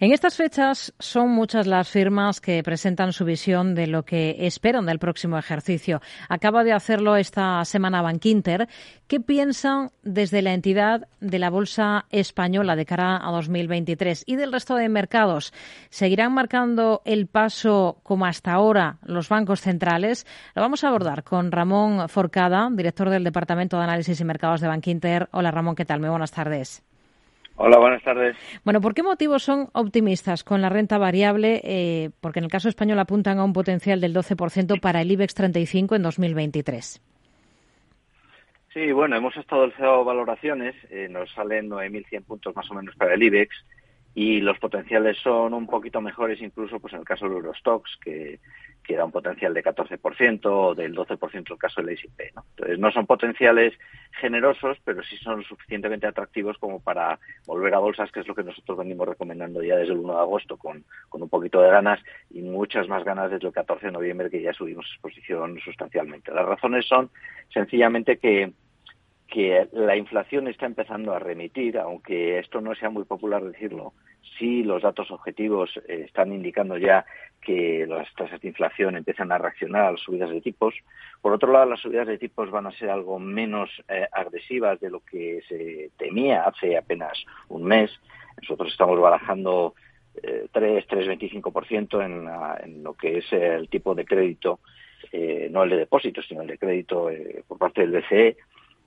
En estas fechas son muchas las firmas que presentan su visión de lo que esperan del próximo ejercicio. Acaba de hacerlo esta semana Bankinter. ¿Qué piensan desde la entidad de la Bolsa Española de cara a 2023 y del resto de mercados? ¿Seguirán marcando el paso como hasta ahora los bancos centrales? Lo vamos a abordar con Ramón Forcada, director del Departamento de Análisis y Mercados de Bankinter. Hola Ramón, ¿qué tal? Muy buenas tardes. Hola, buenas tardes. Bueno, ¿por qué motivos son optimistas con la renta variable? Eh, porque en el caso español apuntan a un potencial del 12% para el IBEX 35 en 2023. Sí, bueno, hemos estado estado valoraciones, eh, nos salen 9.100 puntos más o menos para el IBEX y los potenciales son un poquito mejores incluso pues en el caso del Eurostox, que, que da un potencial de 14% o del 12% en el caso del S&P. ¿no? Entonces, no son potenciales generosos, pero sí son suficientemente atractivos como para volver a bolsas, que es lo que nosotros venimos recomendando ya desde el 1 de agosto, con, con un poquito de ganas y muchas más ganas desde el 14 de noviembre, que ya subimos exposición sustancialmente. Las razones son sencillamente que que la inflación está empezando a remitir, aunque esto no sea muy popular decirlo, sí los datos objetivos eh, están indicando ya que las tasas de inflación empiezan a reaccionar a las subidas de tipos. Por otro lado, las subidas de tipos van a ser algo menos eh, agresivas de lo que se temía hace apenas un mes. Nosotros estamos barajando eh, 3, 3,25% en, en lo que es el tipo de crédito, eh, no el de depósitos, sino el de crédito por parte del BCE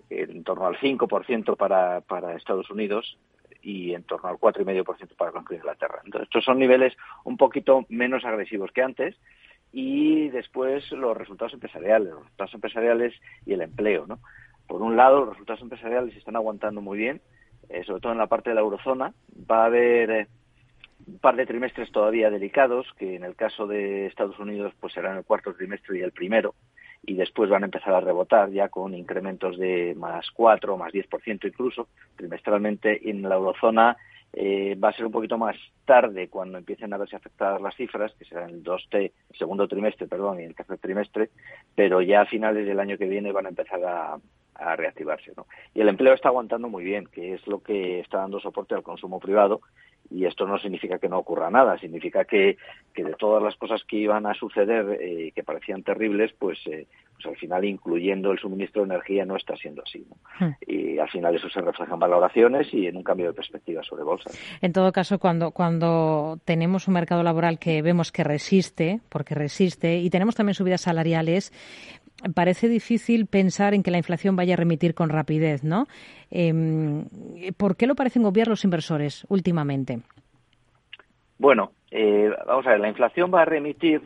en torno al 5% para, para Estados Unidos y en torno al 4,5% para el Banco de Inglaterra. Entonces, estos son niveles un poquito menos agresivos que antes y después los resultados empresariales, los resultados empresariales y el empleo, ¿no? Por un lado, los resultados empresariales están aguantando muy bien, eh, sobre todo en la parte de la eurozona. Va a haber eh, un par de trimestres todavía delicados, que en el caso de Estados Unidos pues serán el cuarto trimestre y el primero, y después van a empezar a rebotar ya con incrementos de más 4, más 10% incluso trimestralmente. En la eurozona eh, va a ser un poquito más tarde cuando empiecen a verse afectadas las cifras, que serán el 2T, el segundo trimestre, perdón, y el tercer trimestre, pero ya a finales del año que viene van a empezar a, a reactivarse. ¿no? Y el empleo está aguantando muy bien, que es lo que está dando soporte al consumo privado y esto no significa que no ocurra nada, significa que, que de todas las cosas que iban a suceder y eh, que parecían terribles, pues, eh, pues al final, incluyendo el suministro de energía, no está siendo así. ¿no? Hmm. Y al final eso se refleja en valoraciones y en un cambio de perspectiva sobre bolsas. En todo caso, cuando, cuando tenemos un mercado laboral que vemos que resiste, porque resiste, y tenemos también subidas salariales, parece difícil pensar en que la inflación vaya a remitir con rapidez, ¿no? Eh, ¿Por qué lo parecen obviar los inversores últimamente? Bueno, eh, vamos a ver, la inflación va a remitir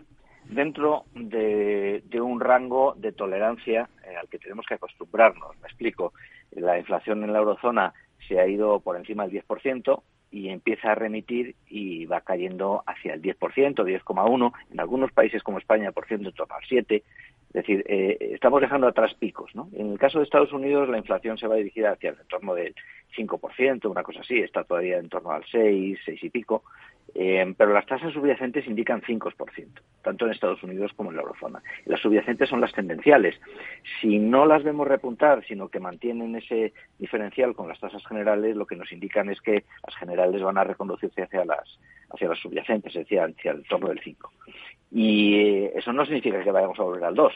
dentro de, de un rango de tolerancia eh, al que tenemos que acostumbrarnos. Me explico. La inflación en la eurozona se ha ido por encima del 10% y empieza a remitir y va cayendo hacia el 10%, 10,1%, en algunos países como España, por ciento, en torno al 7%, es decir, eh, estamos dejando atrás picos. ¿no? En el caso de Estados Unidos, la inflación se va a dirigir hacia el entorno del 5%, una cosa así, está todavía en torno al 6, 6 y pico, eh, pero las tasas subyacentes indican 5%, tanto en Estados Unidos como en la eurozona. Las subyacentes son las tendenciales. Si no las vemos repuntar, sino que mantienen ese diferencial con las tasas generales, lo que nos indican es que las generales van a reconducirse hacia las, hacia las subyacentes, es decir, hacia el torno del 5. Y eh, eso no significa que vayamos a volver al 2.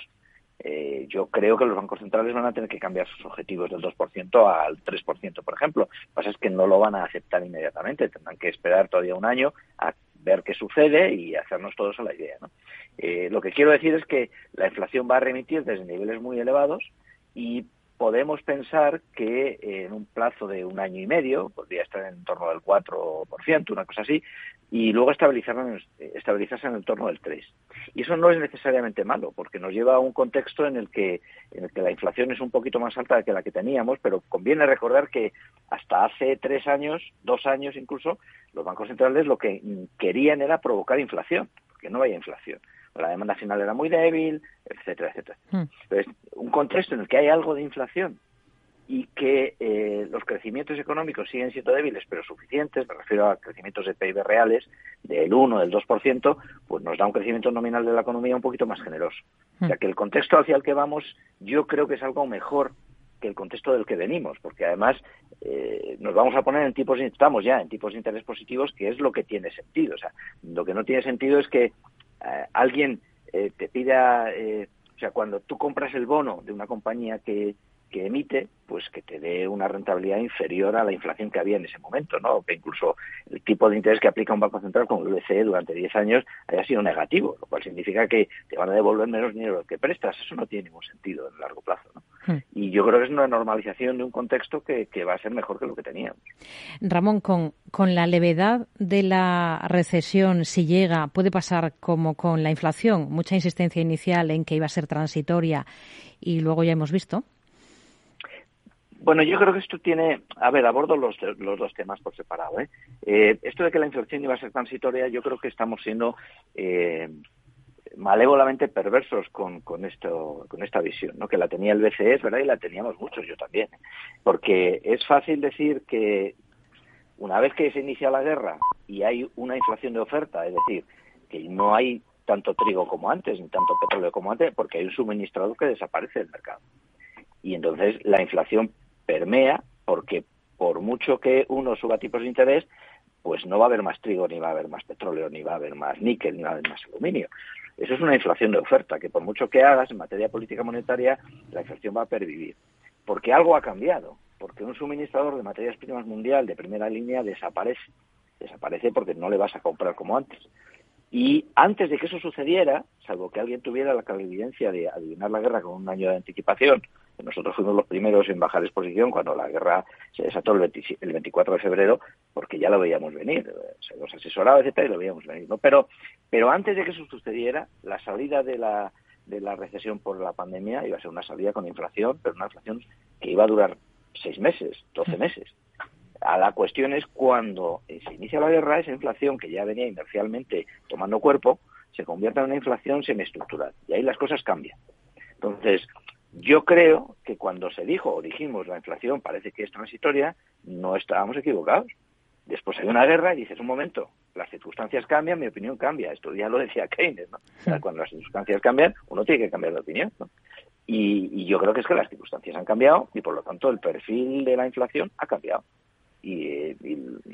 Eh, yo creo que los bancos centrales van a tener que cambiar sus objetivos del 2% al 3%, por ejemplo. Lo que pasa es que no lo van a aceptar inmediatamente. Tendrán que esperar todavía un año a ver qué sucede y hacernos todos a la idea. ¿no? Eh, lo que quiero decir es que la inflación va a remitir desde niveles muy elevados y podemos pensar que en un plazo de un año y medio, podría estar en torno del 4%, una cosa así, y luego estabilizarse en el torno del 3. Y eso no es necesariamente malo, porque nos lleva a un contexto en el que en el que la inflación es un poquito más alta que la que teníamos, pero conviene recordar que hasta hace tres años, dos años incluso, los bancos centrales lo que querían era provocar inflación, que no haya inflación la demanda final era muy débil, etcétera, etcétera. Hmm. Entonces, un contexto en el que hay algo de inflación y que eh, los crecimientos económicos siguen siendo débiles, pero suficientes, me refiero a crecimientos de PIB reales del 1, del 2%, pues nos da un crecimiento nominal de la economía un poquito más generoso. O sea hmm. que el contexto hacia el que vamos yo creo que es algo mejor que el contexto del que venimos, porque además eh, nos vamos a poner en tipos, estamos ya en tipos de interés positivos, que es lo que tiene sentido. O sea, lo que no tiene sentido es que eh, alguien eh, te pida, o sea, cuando tú compras el bono de una compañía que, que emite, pues que te dé una rentabilidad inferior a la inflación que había en ese momento, ¿no? Que incluso el tipo de interés que aplica un banco central como el BCE durante 10 años haya sido negativo, lo cual significa que te van a devolver menos dinero que prestas. Eso no tiene ningún sentido en largo plazo, ¿no? Hmm. Y yo creo que es una normalización de un contexto que, que, va a ser mejor que lo que teníamos. Ramón, con, con la levedad de la recesión, si llega, puede pasar como con la inflación, mucha insistencia inicial en que iba a ser transitoria y luego ya hemos visto bueno, yo creo que esto tiene, a ver, abordo los, los dos temas por separado. ¿eh? ¿eh? esto de que la inflación iba a ser transitoria, yo creo que estamos siendo eh, malévolamente perversos con, con, esto, con esta visión, ¿no? que la tenía el BCE, es verdad, y la teníamos muchos, yo también. Porque es fácil decir que una vez que se inicia la guerra y hay una inflación de oferta, es decir, que no hay tanto trigo como antes, ni tanto petróleo como antes, porque hay un suministrador que desaparece del mercado. Y entonces la inflación permea porque por mucho que uno suba tipos de interés, pues no va a haber más trigo, ni va a haber más petróleo, ni va a haber más níquel, ni va a haber más aluminio. Eso es una inflación de oferta, que por mucho que hagas en materia política monetaria, la inflación va a pervivir. Porque algo ha cambiado, porque un suministrador de materias primas mundial de primera línea desaparece. Desaparece porque no le vas a comprar como antes. Y antes de que eso sucediera, salvo que alguien tuviera la clarividencia de adivinar la guerra con un año de anticipación, nosotros fuimos los primeros en bajar exposición cuando la guerra se desató el, 24 de febrero, porque ya lo veíamos venir, se nos asesoraba, etcétera, y lo veíamos venir. ¿no? Pero, pero antes de que eso sucediera, la salida de la, de la recesión por la pandemia iba a ser una salida con inflación, pero una inflación que iba a durar seis meses, doce meses. A la cuestión es cuando se inicia la guerra, esa inflación que ya venía inercialmente tomando cuerpo, se convierte en una inflación semiestructural. Y ahí las cosas cambian. Entonces, yo creo que cuando se dijo o dijimos la inflación parece que es transitoria, no estábamos equivocados. Después hay una guerra y dices, un momento, las circunstancias cambian, mi opinión cambia. Esto ya lo decía Keynes, ¿no? cuando las circunstancias cambian, uno tiene que cambiar de opinión, ¿no? Y, y, yo creo que es que las circunstancias han cambiado y por lo tanto el perfil de la inflación ha cambiado y,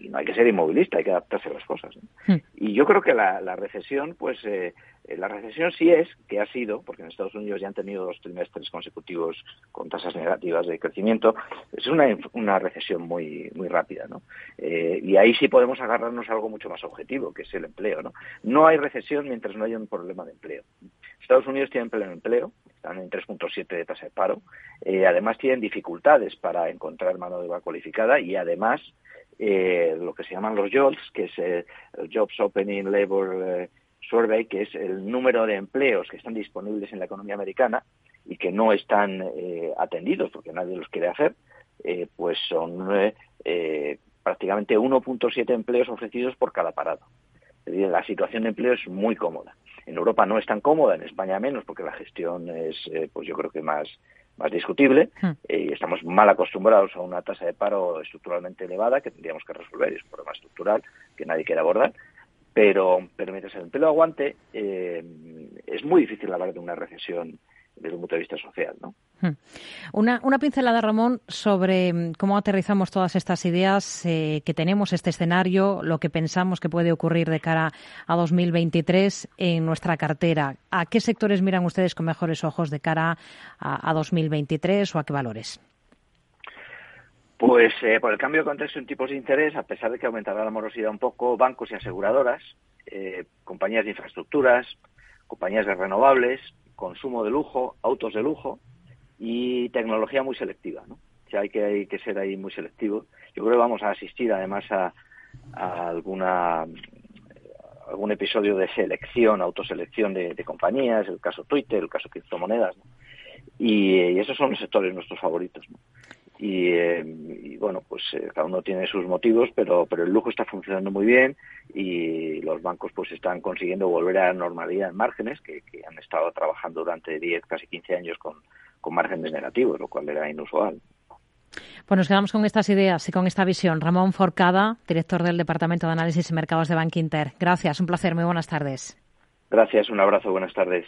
no hay que ser inmovilista, hay que adaptarse a las cosas. Hmm. Y yo creo que la, recesión, pues eh, la recesión sí es, que ha sido, porque en Estados Unidos ya han tenido dos trimestres consecutivos con tasas negativas de crecimiento, es una, una recesión muy muy rápida, ¿no? Eh, y ahí sí podemos agarrarnos a algo mucho más objetivo, que es el empleo, ¿no? No hay recesión mientras no haya un problema de empleo. Estados Unidos tiene pleno empleo, están en 3.7 de tasa de paro. Eh, además tienen dificultades para encontrar mano de obra cualificada y además eh, lo que se llaman los JOLTS, que es el Jobs Opening Labor eh, Survey, que es el número de empleos que están disponibles en la economía americana y que no están atendidos porque nadie los quiere hacer, pues son prácticamente 1.7 empleos ofrecidos por cada parado. Es decir, la situación de empleo es muy cómoda. En Europa no es tan cómoda, en España menos, porque la gestión es, eh, pues yo creo que más, más discutible hmm. eh, y estamos mal acostumbrados a una tasa de paro estructuralmente elevada que tendríamos que resolver, es un problema estructural que nadie quiere abordar, pero, pero mientras el empleo aguante, eh, es muy difícil hablar de una recesión desde un punto de vista social. ¿no? Hmm. Una, una pincelada, Ramón, sobre mm, cómo aterrizamos todas estas ideas eh, que tenemos, este escenario, lo que pensamos que puede ocurrir de cara a 2023 en nuestra cartera. ¿A qué sectores miran ustedes con mejores ojos de cara a, 2023 o a qué valores? Pues eh, por el cambio de contexto en tipos de interés, a pesar de que aumentará la morosidad un poco, bancos y aseguradoras, eh, compañías de infraestructuras, compañías de renovables, consumo de lujo, autos de lujo y tecnología muy selectiva, ¿no? O hay que, hay que ser ahí muy selectivo. Yo creo que vamos a asistir además a, alguna algún episodio de selección, autoselección de, compañías, el caso Twitter, el caso criptomonedas, y, esos son los sectores nuestros favoritos. ¿no? Eh, y, bueno, pues eh, cada uno tiene sus motivos, pero, pero el lujo está funcionando muy bien y los bancos pues están consiguiendo volver a la normalidad en márgenes, que, han estado trabajando durante 10, casi 15 años con, con márgenes negativos, lo cual era inusual. Pues nos quedamos con estas ideas y con esta visión. Ramón Forcada, director del Departamento de Análisis y Mercados de Bank Inter. Gracias, un placer, muy buenas tardes. Gracias, un abrazo, buenas tardes.